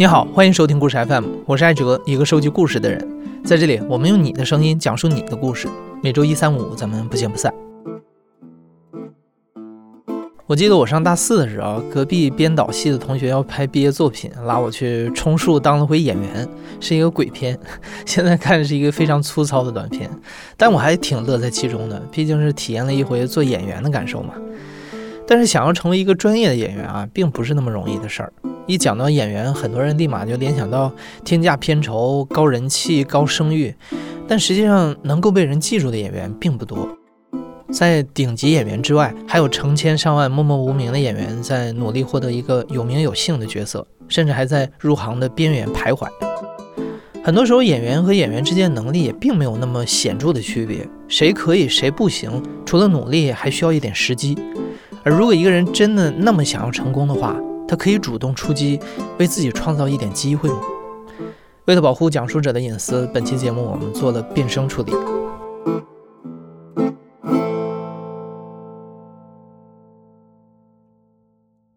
你好，欢迎收听故事 FM，我是艾哲，一个收集故事的人。在这里，我们用你的声音讲述你的故事。每周一、三、五，咱们不见不散。我记得我上大四的时候，隔壁编导系的同学要拍毕业作品，拉我去充数当了回演员，是一个鬼片。现在看是一个非常粗糙的短片，但我还挺乐在其中的，毕竟是体验了一回做演员的感受嘛。但是想要成为一个专业的演员啊，并不是那么容易的事儿。一讲到演员，很多人立马就联想到天价片酬、高人气、高声誉，但实际上能够被人记住的演员并不多。在顶级演员之外，还有成千上万默默无名的演员在努力获得一个有名有姓的角色，甚至还在入行的边缘徘徊。很多时候，演员和演员之间能力也并没有那么显著的区别，谁可以谁不行，除了努力，还需要一点时机。而如果一个人真的那么想要成功的话，他可以主动出击，为自己创造一点机会吗？为了保护讲述者的隐私，本期节目我们做了变声处理。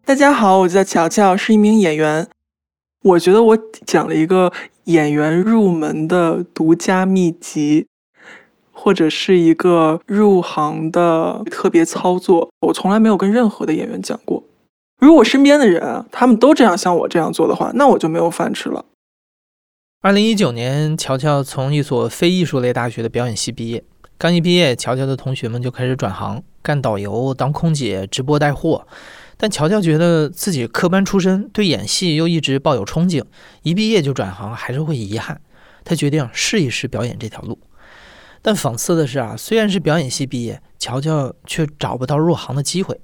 大家好，我叫乔乔，是一名演员。我觉得我讲了一个演员入门的独家秘籍。或者是一个入行的特别操作，我从来没有跟任何的演员讲过。如果身边的人他们都这样像我这样做的话，那我就没有饭吃了。二零一九年，乔乔从一所非艺术类大学的表演系毕业。刚一毕业，乔乔的同学们就开始转行干导游、当空姐、直播带货。但乔乔觉得自己科班出身，对演戏又一直抱有憧憬，一毕业就转行还是会遗憾。他决定试一试表演这条路。但讽刺的是啊，虽然是表演系毕业，乔乔却找不到入行的机会。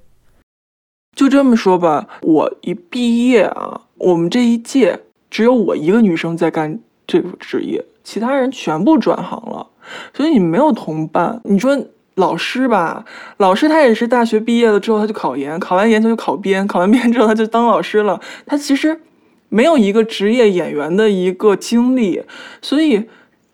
就这么说吧，我一毕业啊，我们这一届只有我一个女生在干这个职业，其他人全部转行了，所以你没有同伴。你说老师吧，老师他也是大学毕业了之后他就考研，考完研他就考编，考完编之后他就当老师了，他其实没有一个职业演员的一个经历，所以。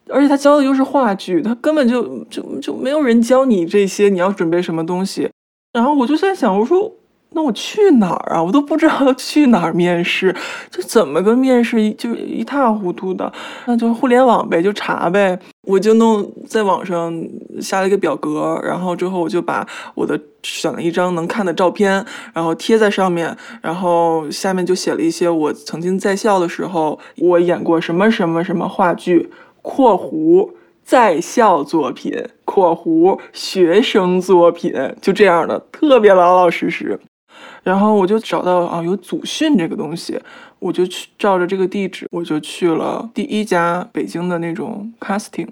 而且他教的又是话剧，他根本就就就没有人教你这些，你要准备什么东西。然后我就在想，我说那我去哪儿啊？我都不知道 去哪儿面试，这怎么个面试就一塌糊涂的。那就互联网呗，就查呗。我就弄在网上下了一个表格，然后之后我就把我的选了一张能看的照片，然后贴在上面，然后下面就写了一些我曾经在校的时候我演过什么什么什么话剧。括弧在校作品，括弧学生作品，就这样的，特别老老实实。然后我就找到啊，有组训这个东西，我就去照着这个地址，我就去了第一家北京的那种 casting。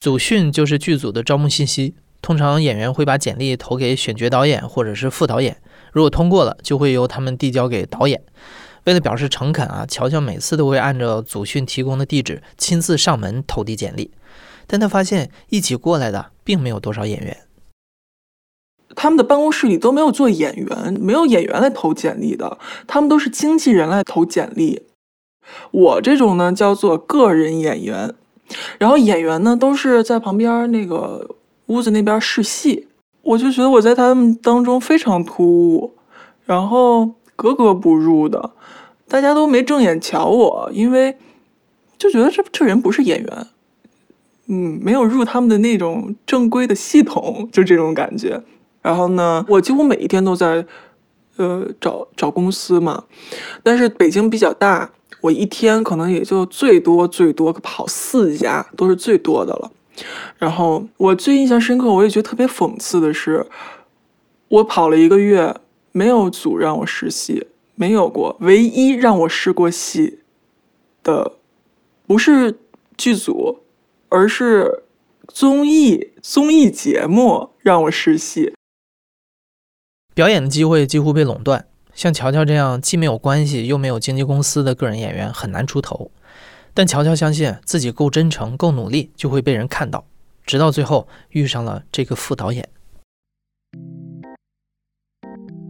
组训就是剧组的招募信息，通常演员会把简历投给选角导演或者是副导演，如果通过了，就会由他们递交给导演。为了表示诚恳啊，乔乔每次都会按照祖训提供的地址亲自上门投递简历，但他发现一起过来的并没有多少演员，他们的办公室里都没有做演员，没有演员来投简历的，他们都是经纪人来投简历。我这种呢叫做个人演员，然后演员呢都是在旁边那个屋子那边试戏，我就觉得我在他们当中非常突兀，然后格格不入的。大家都没正眼瞧我，因为就觉得这这人不是演员，嗯，没有入他们的那种正规的系统，就这种感觉。然后呢，我几乎每一天都在呃找找公司嘛，但是北京比较大，我一天可能也就最多最多跑四家，都是最多的了。然后我最印象深刻，我也觉得特别讽刺的是，我跑了一个月，没有组让我实习。没有过，唯一让我试过戏的，不是剧组，而是综艺综艺节目让我试戏。表演的机会几乎被垄断，像乔乔这样既没有关系又没有经纪公司的个人演员很难出头。但乔乔相信自己够真诚、够努力，就会被人看到。直到最后遇上了这个副导演。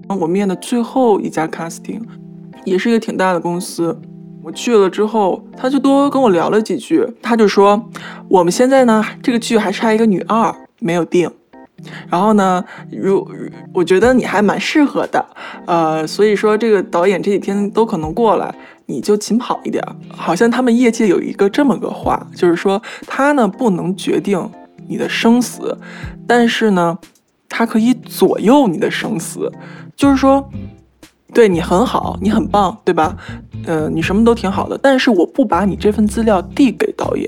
我面的最后一家 casting，也是一个挺大的公司。我去了之后，他就多跟我聊了几句。他就说，我们现在呢，这个剧还差一个女二没有定。然后呢，如我觉得你还蛮适合的，呃，所以说这个导演这几天都可能过来。你就勤跑一点。好像他们业界有一个这么个话，就是说他呢不能决定你的生死，但是呢，他可以左右你的生死。就是说，对你很好，你很棒，对吧？嗯，你什么都挺好的，但是我不把你这份资料递给导演，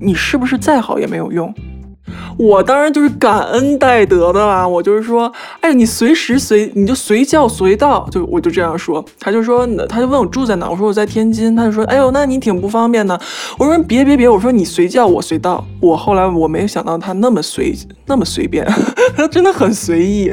你是不是再好也没有用？我当然就是感恩戴德的啦，我就是说，哎，你随时随你就随叫随到，就我就这样说。他就说，他就问我住在哪，我说我在天津，他就说，哎呦，那你挺不方便的。我说别别别，我说你随叫我随到。我后来我没想到他那么随那么随便，他 真的很随意。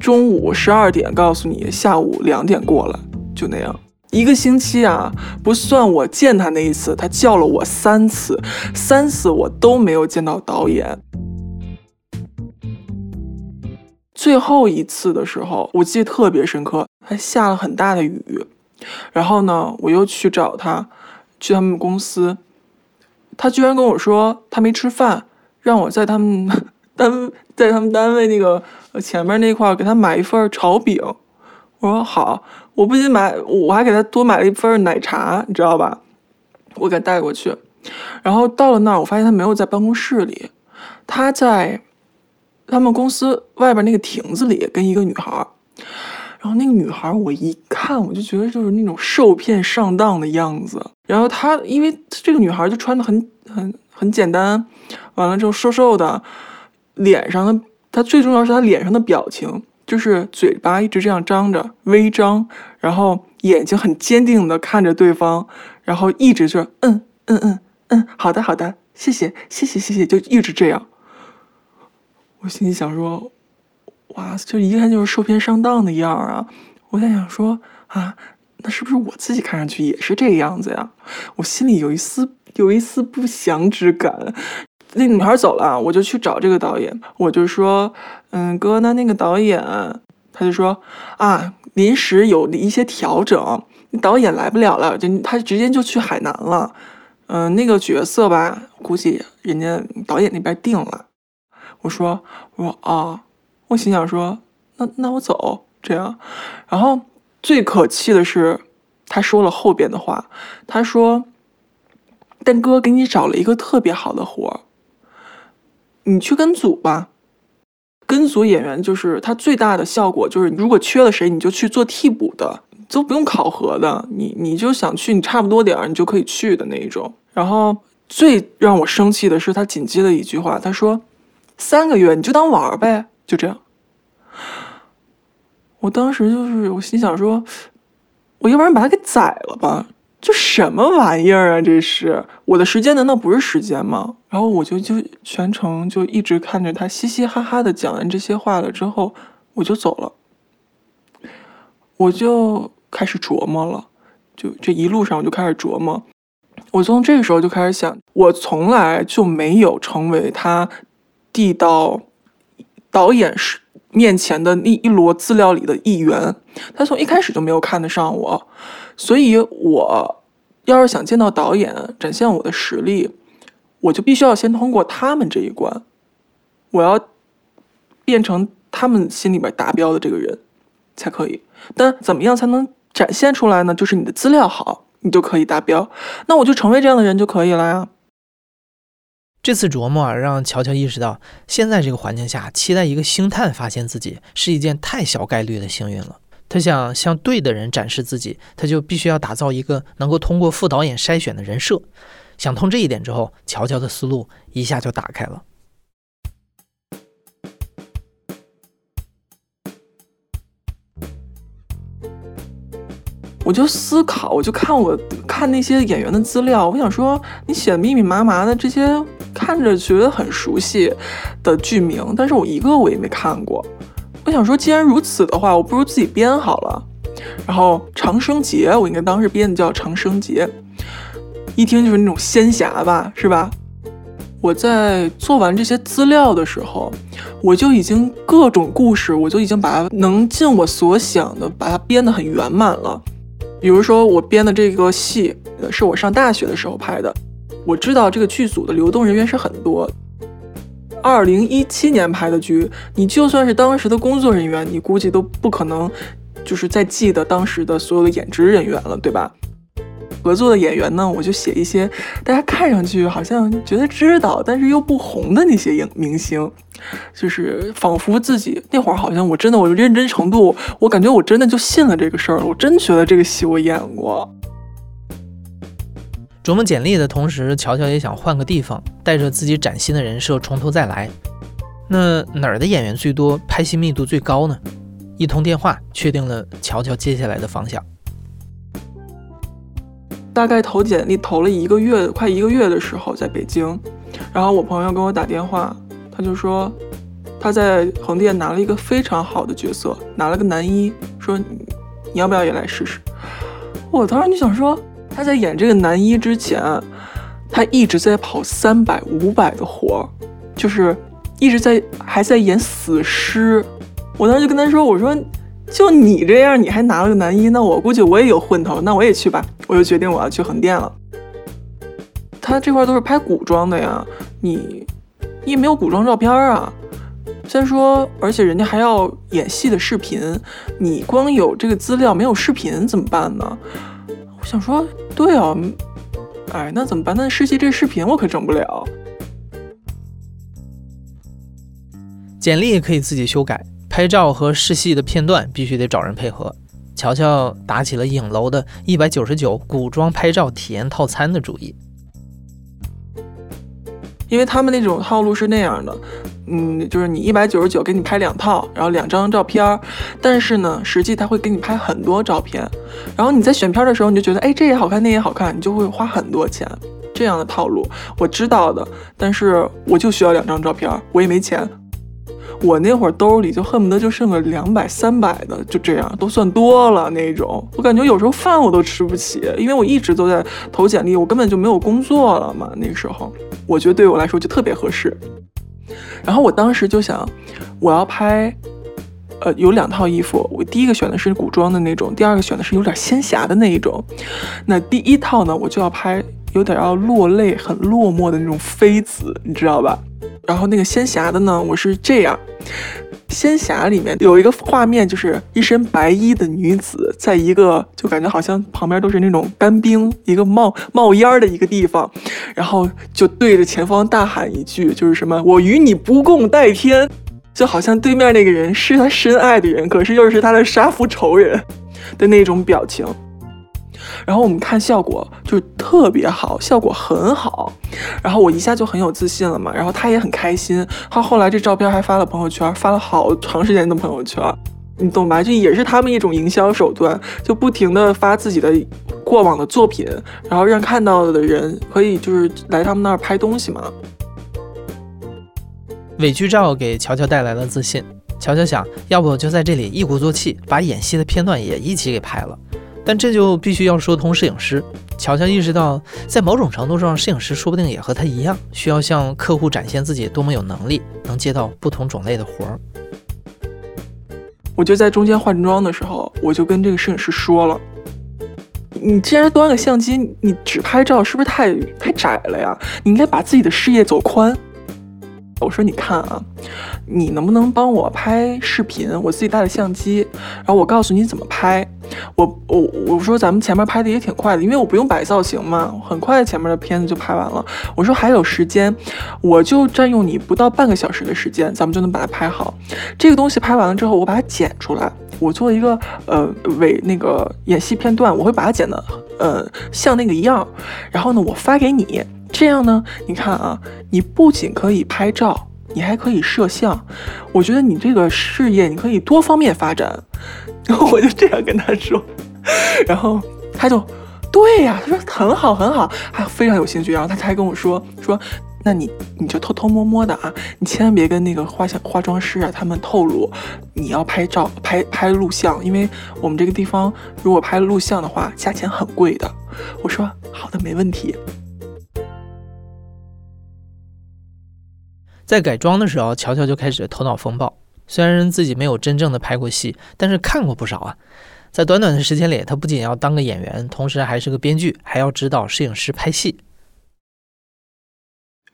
中午十二点告诉你，下午两点过了，就那样。一个星期啊，不算我见他那一次，他叫了我三次，三次我都没有见到导演。最后一次的时候，我记得特别深刻，还下了很大的雨。然后呢，我又去找他，去他们公司，他居然跟我说他没吃饭，让我在他们 单在他们单位那个前面那块给他买一份炒饼。我说好。我不仅买，我还给他多买了一份奶茶，你知道吧？我给他带过去，然后到了那儿，我发现他没有在办公室里，他在他们公司外边那个亭子里跟一个女孩。然后那个女孩，我一看我就觉得就是那种受骗上当的样子。然后她，因为这个女孩就穿的很很很简单，完了之后瘦瘦的，脸上的，她最重要是她脸上的表情。就是嘴巴一直这样张着，微张，然后眼睛很坚定的看着对方，然后一直就嗯嗯嗯嗯，好的好的，谢谢谢谢谢谢，就一直这样。我心里想说，哇，就一看就是受骗上当的样儿啊！我在想说啊，那是不是我自己看上去也是这个样子呀？我心里有一丝有一丝不祥之感。那女孩走了，我就去找这个导演，我就说，嗯，哥，那那个导演，他就说，啊，临时有一些调整，导演来不了了，就他直接就去海南了，嗯，那个角色吧，估计人家导演那边定了。我说，我说啊，我心想说，那那我走，这样。然后最可气的是，他说了后边的话，他说，但哥给你找了一个特别好的活儿。你去跟组吧，跟组演员就是他最大的效果就是，如果缺了谁，你就去做替补的，都不用考核的。你你就想去，你差不多点儿，你就可以去的那一种。然后最让我生气的是，他紧接着一句话，他说：“三个月你就当玩儿呗，就这样。”我当时就是我心想说，我要不然把他给宰了吧。这什么玩意儿啊！这是我的时间，难道不是时间吗？然后我就就全程就一直看着他嘻嘻哈哈的讲完这些话了之后，我就走了。我就开始琢磨了，就这一路上我就开始琢磨。我从这个时候就开始想，我从来就没有成为他递到导演是面前的那一摞资料里的一员。他从一开始就没有看得上我。所以，我要是想见到导演，展现我的实力，我就必须要先通过他们这一关。我要变成他们心里边达标的这个人，才可以。但怎么样才能展现出来呢？就是你的资料好，你就可以达标。那我就成为这样的人就可以了呀。这次琢磨啊，让乔乔意识到，现在这个环境下，期待一个星探发现自己，是一件太小概率的幸运了。他想向对的人展示自己，他就必须要打造一个能够通过副导演筛选的人设。想通这一点之后，乔乔的思路一下就打开了。我就思考，我就看我看那些演员的资料，我想说，你写的密密麻麻的这些，看着觉得很熟悉的剧名，但是我一个我也没看过。我想说，既然如此的话，我不如自己编好了。然后长生节，我应该当时编的叫长生节，一听就是那种仙侠吧，是吧？我在做完这些资料的时候，我就已经各种故事，我就已经把它能尽我所想的把它编得很圆满了。比如说，我编的这个戏是我上大学的时候拍的，我知道这个剧组的流动人员是很多。二零一七年拍的剧，你就算是当时的工作人员，你估计都不可能就是在记得当时的所有的演职人员了，对吧？合作的演员呢，我就写一些大家看上去好像觉得知道，但是又不红的那些影明星，就是仿佛自己那会儿好像我真的我认真程度，我感觉我真的就信了这个事儿，我真觉得这个戏我演过。琢磨简历的同时，乔乔也想换个地方，带着自己崭新的人设从头再来。那哪儿的演员最多，拍戏密度最高呢？一通电话确定了乔乔接下来的方向。大概投简历投了一个月，快一个月的时候，在北京，然后我朋友给我打电话，他就说他在横店拿了一个非常好的角色，拿了个男一，说你要不要也来试试？我当时就想说，他在演这个男一之前，他一直在跑三百、五百的活儿，就是一直在还在演死尸。我当时就跟他说，我说。就你这样，你还拿了个男一，那我估计我也有混头，那我也去吧。我就决定我要去横店了。他这块都是拍古装的呀，你你也没有古装照片啊。再说，而且人家还要演戏的视频，你光有这个资料没有视频怎么办呢？想说，对啊，哎，那怎么办？那试戏这视频我可整不了。简历可以自己修改。拍照和试戏的片段必须得找人配合。乔乔打起了影楼的一百九十九古装拍照体验套餐的主意，因为他们那种套路是那样的，嗯，就是你一百九十九给你拍两套，然后两张照片，但是呢，实际他会给你拍很多照片，然后你在选片的时候你就觉得，哎，这也好看，那也好看，你就会花很多钱。这样的套路我知道的，但是我就需要两张照片，我也没钱。我那会儿兜里就恨不得就剩个两百、三百的，就这样都算多了那种。我感觉有时候饭我都吃不起，因为我一直都在投简历，我根本就没有工作了嘛。那个时候，我觉得对我来说就特别合适。然后我当时就想，我要拍，呃，有两套衣服。我第一个选的是古装的那种，第二个选的是有点仙侠的那一种。那第一套呢，我就要拍有点要落泪、很落寞的那种妃子，你知道吧？然后那个仙侠的呢，我是这样，仙侠里面有一个画面，就是一身白衣的女子，在一个就感觉好像旁边都是那种干冰，一个冒冒烟的一个地方，然后就对着前方大喊一句，就是什么“我与你不共戴天”，就好像对面那个人是他深爱的人，可是又是他的杀父仇人的那种表情。然后我们看效果就特别好，效果很好，然后我一下就很有自信了嘛。然后他也很开心，他后来这照片还发了朋友圈，发了好长时间的朋友圈，你懂吧？这也是他们一种营销手段，就不停的发自己的过往的作品，然后让看到的人可以就是来他们那儿拍东西嘛。伪剧照给乔乔带来了自信，乔乔想要不就在这里一鼓作气，把演戏的片段也一起给拍了。但这就必须要说通摄影师。乔乔意识到，在某种程度上，摄影师说不定也和他一样，需要向客户展现自己多么有能力，能接到不同种类的活儿。我就在中间换装的时候，我就跟这个摄影师说了：“你既然端个相机，你只拍照是不是太太窄了呀？你应该把自己的视野走宽。”我说：“你看啊。”你能不能帮我拍视频？我自己带了相机，然后我告诉你怎么拍。我我我说咱们前面拍的也挺快的，因为我不用摆造型嘛，很快前面的片子就拍完了。我说还有时间，我就占用你不到半个小时的时间，咱们就能把它拍好。这个东西拍完了之后，我把它剪出来，我做一个呃伪那个演戏片段，我会把它剪的呃像那个一样，然后呢我发给你，这样呢你看啊，你不仅可以拍照。你还可以摄像，我觉得你这个事业你可以多方面发展。然 后我就这样跟他说，然后他就对呀，他说很好很好，还非常有兴趣。然后他还跟我说说，那你你就偷偷摸摸的啊，你千万别跟那个化像化妆师啊他们透露你要拍照拍拍录像，因为我们这个地方如果拍录像的话，价钱很贵的。我说好的，没问题。在改装的时候，乔乔就开始头脑风暴。虽然自己没有真正的拍过戏，但是看过不少啊。在短短的时间里，他不仅要当个演员，同时还是个编剧，还要指导摄影师拍戏。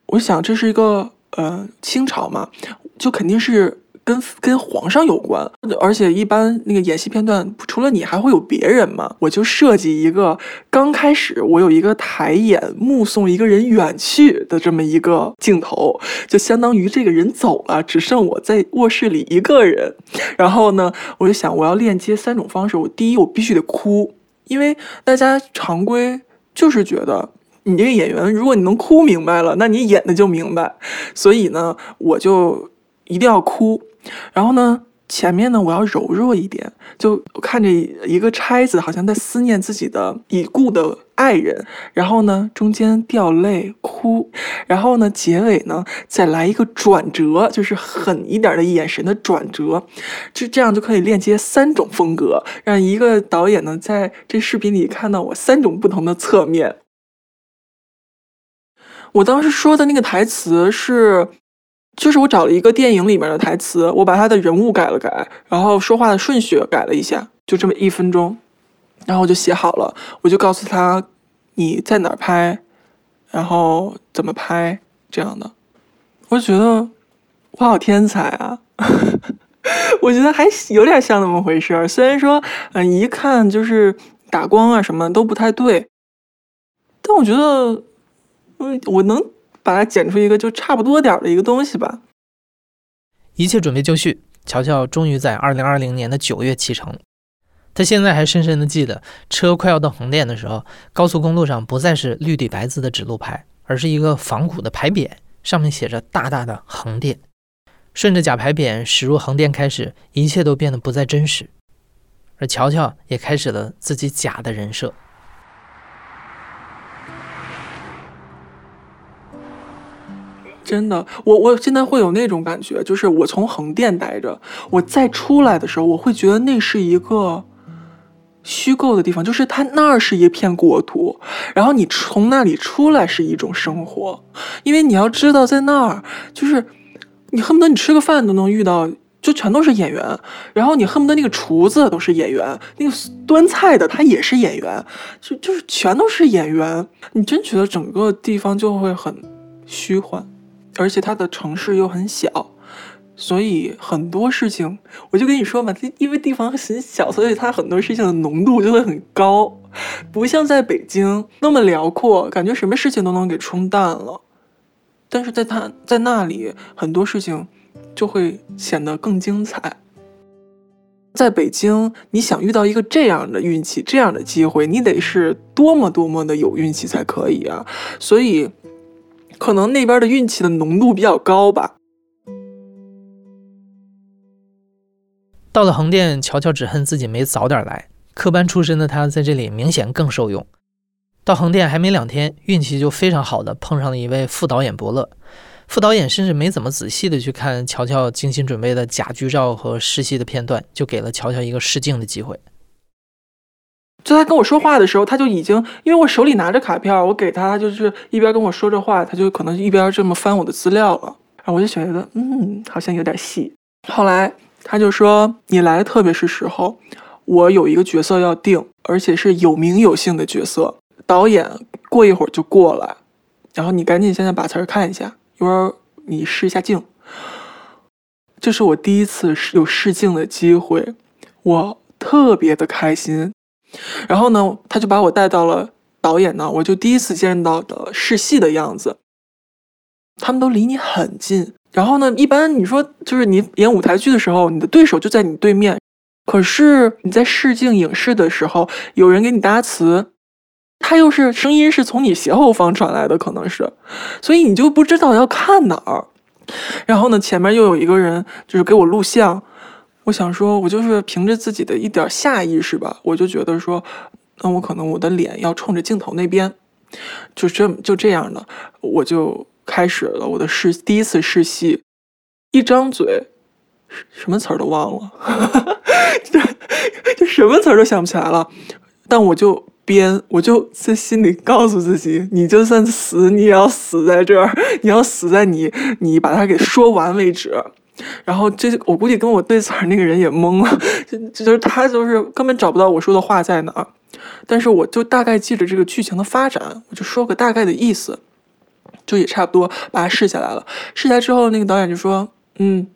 我想这是一个呃清朝嘛，就肯定是。跟跟皇上有关，而且一般那个演戏片段除了你还会有别人嘛，我就设计一个刚开始我有一个抬眼目送一个人远去的这么一个镜头，就相当于这个人走了，只剩我在卧室里一个人。然后呢，我就想我要链接三种方式，我第一我必须得哭，因为大家常规就是觉得。你这个演员，如果你能哭明白了，那你演的就明白。所以呢，我就一定要哭。然后呢，前面呢，我要柔弱一点，就看着一个钗子好像在思念自己的已故的爱人。然后呢，中间掉泪哭。然后呢，结尾呢，再来一个转折，就是狠一点的眼神的转折。就这样就可以链接三种风格，让一个导演呢，在这视频里看到我三种不同的侧面。我当时说的那个台词是，就是我找了一个电影里面的台词，我把他的人物改了改，然后说话的顺序改了一下，就这么一分钟，然后我就写好了，我就告诉他你在哪儿拍，然后怎么拍这样的。我觉得我好天才啊！我觉得还有点像那么回事儿，虽然说嗯一看就是打光啊什么都不太对，但我觉得嗯。我能把它剪出一个就差不多点儿的一个东西吧。一切准备就绪，乔乔终于在二零二零年的九月启程。他现在还深深的记得，车快要到横店的时候，高速公路上不再是绿底白字的指路牌，而是一个仿古的牌匾，上面写着大大的“横店”。顺着假牌匾驶入横店开始，一切都变得不再真实，而乔乔也开始了自己假的人设。真的，我我现在会有那种感觉，就是我从横店待着，我再出来的时候，我会觉得那是一个虚构的地方，就是它那儿是一片国土，然后你从那里出来是一种生活，因为你要知道，在那儿就是你恨不得你吃个饭都能遇到，就全都是演员，然后你恨不得那个厨子都是演员，那个端菜的他也是演员，就就是全都是演员，你真觉得整个地方就会很虚幻。而且它的城市又很小，所以很多事情，我就跟你说嘛，因为地方很小，所以它很多事情的浓度就会很高，不像在北京那么辽阔，感觉什么事情都能给冲淡了。但是在它在那里，很多事情就会显得更精彩。在北京，你想遇到一个这样的运气、这样的机会，你得是多么多么的有运气才可以啊！所以。可能那边的运气的浓度比较高吧。到了横店，乔乔只恨自己没早点来。科班出身的他在这里明显更受用。到横店还没两天，运气就非常好的碰上了一位副导演伯乐。副导演甚至没怎么仔细的去看乔乔精心准备的假剧照和试戏的片段，就给了乔乔一个试镜的机会。就他跟我说话的时候，他就已经因为我手里拿着卡片，我给他，就是一边跟我说着话，他就可能一边这么翻我的资料了。然后我就觉得，嗯，好像有点戏。后来他就说：“你来的特别是时候，我有一个角色要定，而且是有名有姓的角色。导演过一会儿就过来，然后你赶紧现在把词儿看一下，一会儿你试一下镜。这是我第一次有试镜的机会，我特别的开心。”然后呢，他就把我带到了导演那，我就第一次见到的试戏的样子。他们都离你很近，然后呢，一般你说就是你演舞台剧的时候，你的对手就在你对面，可是你在试镜影视的时候，有人给你搭词，他又是声音是从你斜后方传来的，可能是，所以你就不知道要看哪儿。然后呢，前面又有一个人就是给我录像。我想说，我就是凭着自己的一点下意识吧，我就觉得说，那我可能我的脸要冲着镜头那边，就这就这样的，我就开始了我的试第一次试戏，一张嘴，什么词儿都忘了，就就什么词儿都想不起来了，但我就编，我就在心里告诉自己，你就算死，你也要死在这儿，你要死在你你把它给说完为止。然后这我估计跟我对词儿那个人也懵了，就就是他就是根本找不到我说的话在哪儿，但是我就大概记着这个剧情的发展，我就说个大概的意思，就也差不多把它试下来了。试下来之后，那个导演就说：“嗯，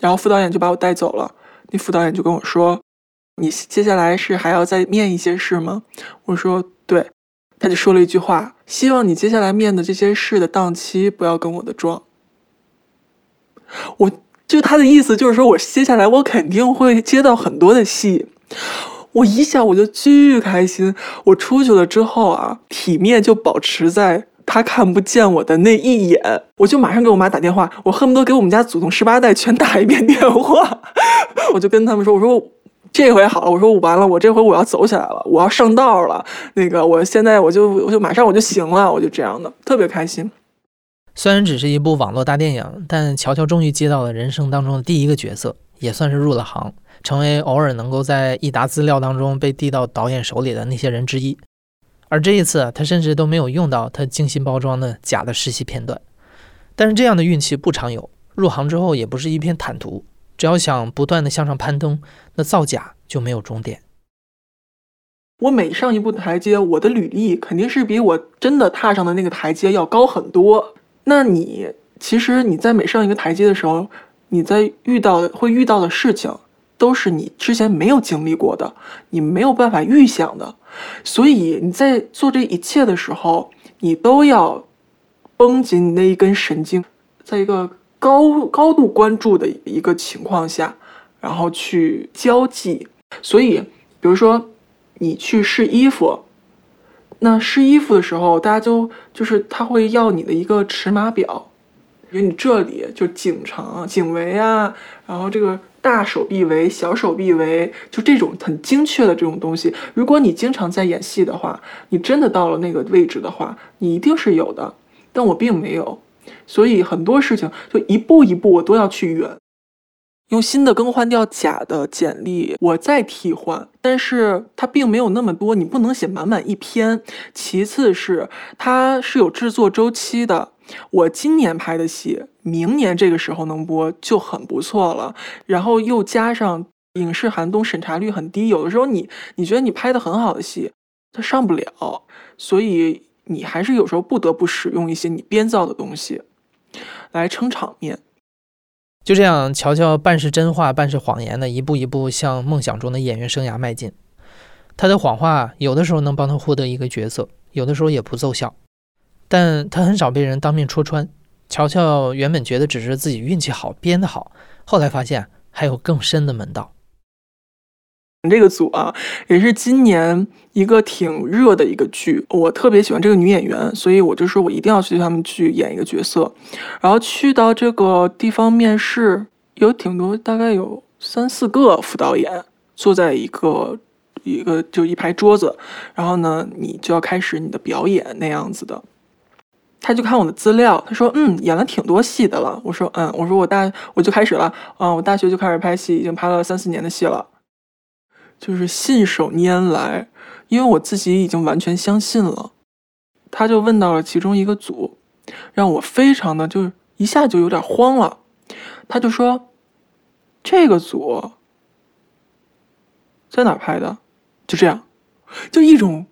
然后副导演就把我带走了。那副导演就跟我说：“你接下来是还要再面一些试吗？”我说：“对。”他就说了一句话：“希望你接下来面的这些事的档期不要跟我的撞。”我就他的意思就是说我接下来我肯定会接到很多的戏。我一下我就巨开心。我出去了之后啊，体面就保持在。他看不见我的那一眼，我就马上给我妈打电话，我恨不得给我们家祖宗十八代全打一遍电话。我就跟他们说：“我说这回好了，我说我完了，我这回我要走起来了，我要上道了。那个我现在我就我就马上我就行了，我就这样的，特别开心。”虽然只是一部网络大电影，但乔乔终于接到了人生当中的第一个角色，也算是入了行，成为偶尔能够在一沓资料当中被递到导演手里的那些人之一。而这一次，他甚至都没有用到他精心包装的假的实习片段。但是这样的运气不常有，入行之后也不是一片坦途。只要想不断的向上攀登，那造假就没有终点。我每上一步台阶，我的履历肯定是比我真的踏上的那个台阶要高很多。那你其实你在每上一个台阶的时候，你在遇到会遇到的事情。都是你之前没有经历过的，你没有办法预想的，所以你在做这一切的时候，你都要绷紧你那一根神经，在一个高高度关注的一个情况下，然后去交际。所以，比如说你去试衣服，那试衣服的时候，大家就就是他会要你的一个尺码表，比如你这里就颈长、颈围啊，然后这个。大手臂围、小手臂围，就这种很精确的这种东西。如果你经常在演戏的话，你真的到了那个位置的话，你一定是有的。但我并没有，所以很多事情就一步一步我都要去圆。用新的更换掉假的简历，我再替换，但是它并没有那么多，你不能写满满一篇。其次是它是有制作周期的。我今年拍的戏，明年这个时候能播就很不错了。然后又加上影视寒冬审查率很低，有的时候你你觉得你拍的很好的戏，它上不了，所以你还是有时候不得不使用一些你编造的东西来撑场面。就这样，乔乔半是真话半是谎言的，一步一步向梦想中的演员生涯迈进。他的谎话有的时候能帮他获得一个角色，有的时候也不奏效。但他很少被人当面戳穿。乔乔原本觉得只是自己运气好，编得好，后来发现还有更深的门道。这个组啊，也是今年一个挺热的一个剧，我特别喜欢这个女演员，所以我就说我一定要去他们去演一个角色。然后去到这个地方面试，有挺多，大概有三四个副导演坐在一个一个就一排桌子，然后呢，你就要开始你的表演那样子的。他就看我的资料，他说：“嗯，演了挺多戏的了。”我说：“嗯，我说我大我就开始了，啊，我大学就开始拍戏，已经拍了三四年的戏了，就是信手拈来，因为我自己已经完全相信了。”他就问到了其中一个组，让我非常的就是一下就有点慌了。他就说：“这个组在哪拍的？”就这样，就一种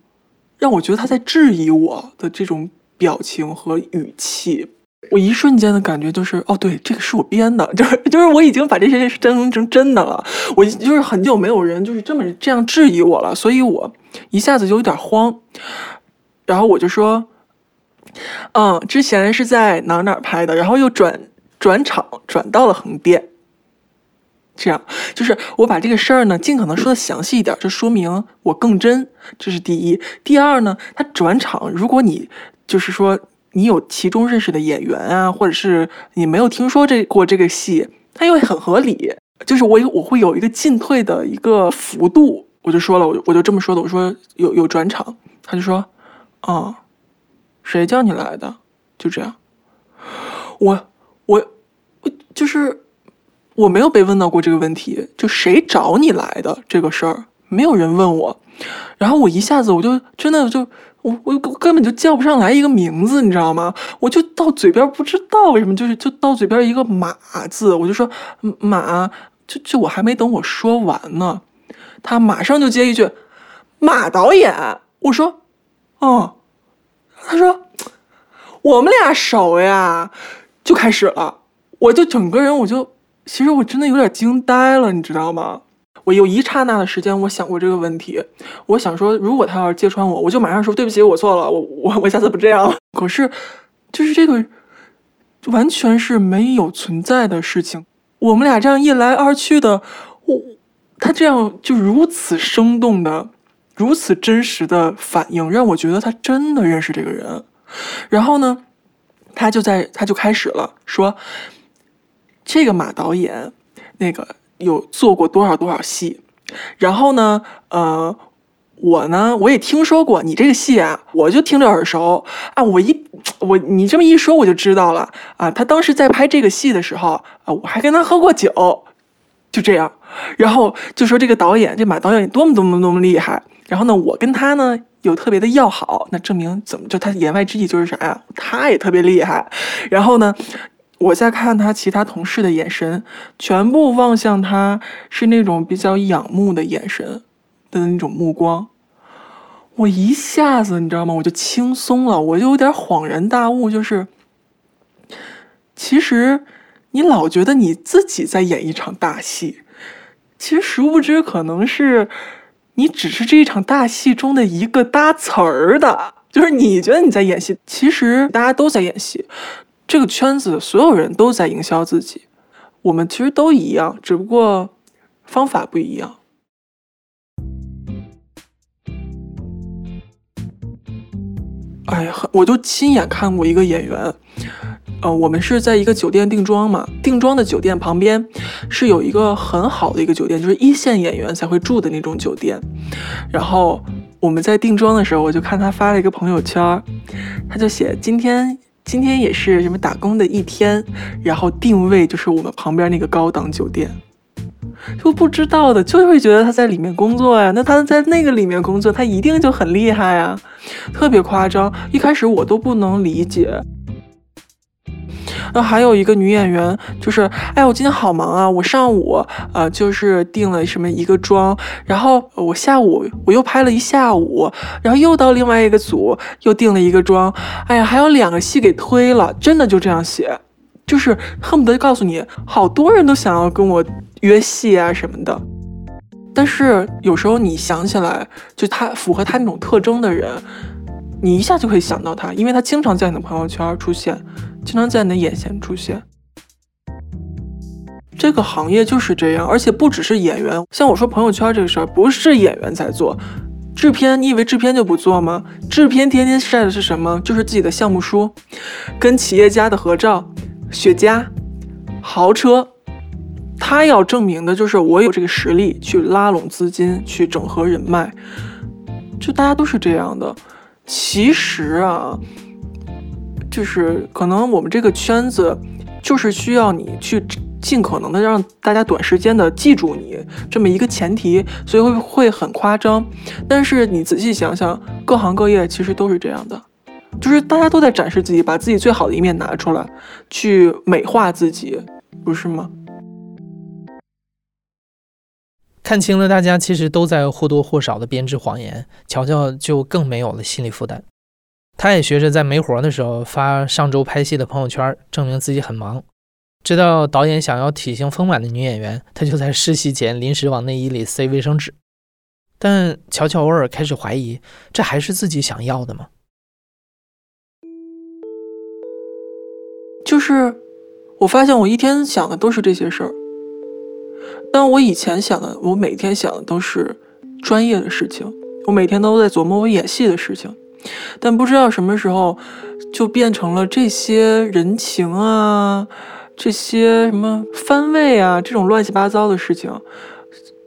让我觉得他在质疑我的这种。表情和语气，我一瞬间的感觉就是，哦，对，这个是我编的，就是就是我已经把这些事真成真的了。我就是很久没有人就是这么这样质疑我了，所以我一下子就有点慌。然后我就说，嗯，之前是在哪哪拍的，然后又转转场转到了横店。这样就是我把这个事儿呢尽可能说的详细一点，这说明我更真，这是第一。第二呢，他转场，如果你就是说你有其中认识的演员啊，或者是你没有听说这过这个戏，它又很合理。就是我我会有一个进退的一个幅度，我就说了，我我就这么说的，我说有有转场，他就说，啊，谁叫你来的？就这样，我我我就是。我没有被问到过这个问题，就谁找你来的这个事儿，没有人问我。然后我一下子我就真的就我我根本就叫不上来一个名字，你知道吗？我就到嘴边不知道为什么，就是就到嘴边一个马字，我就说马，就就我还没等我说完呢，他马上就接一句马导演。我说哦，他说我们俩熟呀，就开始了，我就整个人我就。其实我真的有点惊呆了，你知道吗？我有一刹那的时间，我想过这个问题。我想说，如果他要是揭穿我，我就马上说对不起，我错了，我我我下次不这样了。可是，就是这个完全是没有存在的事情。我们俩这样一来二去的，我他这样就如此生动的、如此真实的反应，让我觉得他真的认识这个人。然后呢，他就在他就开始了说。这个马导演，那个有做过多少多少戏，然后呢，呃，我呢，我也听说过你这个戏啊，我就听着耳熟啊，我一我你这么一说，我就知道了啊。他当时在拍这个戏的时候啊，我还跟他喝过酒，就这样，然后就说这个导演，这马导演多么多么多么厉害。然后呢，我跟他呢有特别的要好，那证明怎么就他言外之意就是啥呀？他也特别厉害。然后呢？我在看他其他同事的眼神，全部望向他，是那种比较仰慕的眼神的那种目光。我一下子，你知道吗？我就轻松了，我就有点恍然大悟，就是，其实你老觉得你自己在演一场大戏，其实殊不知可能是你只是这一场大戏中的一个搭词儿的，就是你觉得你在演戏，其实大家都在演戏。这个圈子所有人都在营销自己，我们其实都一样，只不过方法不一样。哎呀，我就亲眼看过一个演员，呃，我们是在一个酒店定妆嘛，定妆的酒店旁边是有一个很好的一个酒店，就是一线演员才会住的那种酒店。然后我们在定妆的时候，我就看他发了一个朋友圈，他就写今天。今天也是什么打工的一天，然后定位就是我们旁边那个高档酒店，说不知道的就会觉得他在里面工作呀，那他在那个里面工作，他一定就很厉害呀，特别夸张。一开始我都不能理解。那还有一个女演员，就是，哎，我今天好忙啊！我上午呃，就是定了什么一个妆，然后我下午我又拍了一下午，然后又到另外一个组又订了一个妆，哎呀，还有两个戏给推了，真的就这样写，就是恨不得告诉你，好多人都想要跟我约戏啊什么的。但是有时候你想起来，就他符合他那种特征的人，你一下就可以想到他，因为他经常在你的朋友圈出现。经常在你的眼前出现，这个行业就是这样，而且不只是演员。像我说朋友圈这个事儿，不是演员在做，制片，你以为制片就不做吗？制片天天晒的是什么？就是自己的项目书，跟企业家的合照，雪茄，豪车。他要证明的就是我有这个实力去拉拢资金，去整合人脉。就大家都是这样的。其实啊。就是可能我们这个圈子，就是需要你去尽可能的让大家短时间的记住你这么一个前提，所以会会很夸张。但是你仔细想想，各行各业其实都是这样的，就是大家都在展示自己，把自己最好的一面拿出来，去美化自己，不是吗？看清了，大家其实都在或多或少的编织谎言，乔乔就更没有了心理负担。他也学着在没活的时候发上周拍戏的朋友圈，证明自己很忙。知道导演想要体型丰满的女演员，他就在试戏前临时往内衣里塞卫生纸。但乔乔偶尔开始怀疑，这还是自己想要的吗？就是我发现我一天想的都是这些事儿，但我以前想的，我每天想的都是专业的事情，我每天都在琢磨我演戏的事情。但不知道什么时候，就变成了这些人情啊，这些什么番位啊，这种乱七八糟的事情，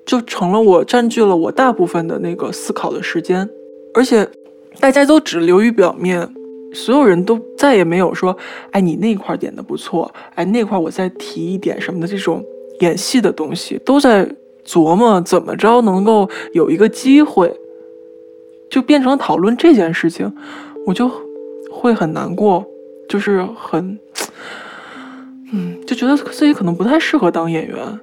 就成了我占据了我大部分的那个思考的时间。而且，大家都只流于表面，所有人都再也没有说，哎，你那块点的不错，哎，那块我再提一点什么的这种演戏的东西，都在琢磨怎么着能够有一个机会。就变成了讨论这件事情，我就会很难过，就是很，嗯，就觉得自己可能不太适合当演员，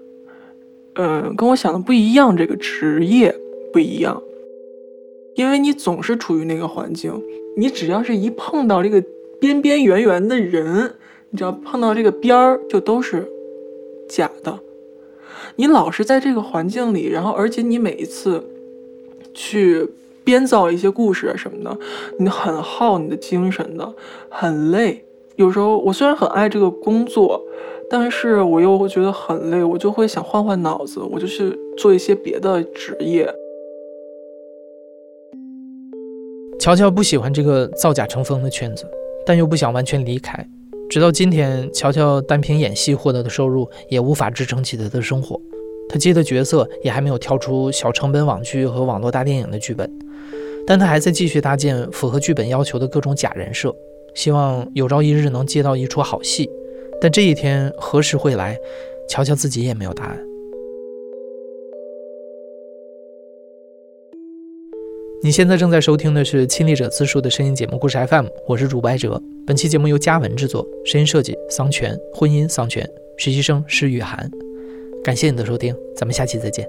嗯，跟我想的不一样，这个职业不一样，因为你总是处于那个环境，你只要是一碰到这个边边缘缘的人，你只要碰到这个边儿，就都是假的。你老是在这个环境里，然后而且你每一次去编造一些故事啊什么的，你很耗你的精神的，很累。有时候我虽然很爱这个工作，但是我又会觉得很累，我就会想换换脑子，我就去做一些别的职业。乔乔不喜欢这个造假成风的圈子，但又不想完全离开。直到今天，乔乔单凭演戏获得的收入也无法支撑起他的生活，他接的角色也还没有跳出小成本网剧和网络大电影的剧本，但他还在继续搭建符合剧本要求的各种假人设。希望有朝一日能接到一出好戏，但这一天何时会来，乔乔自己也没有答案。你现在正在收听的是亲历者自述的声音节目故事 FM，我是主播哲。本期节目由嘉文制作，声音设计桑泉，婚姻桑泉，实习生施雨涵。感谢你的收听，咱们下期再见。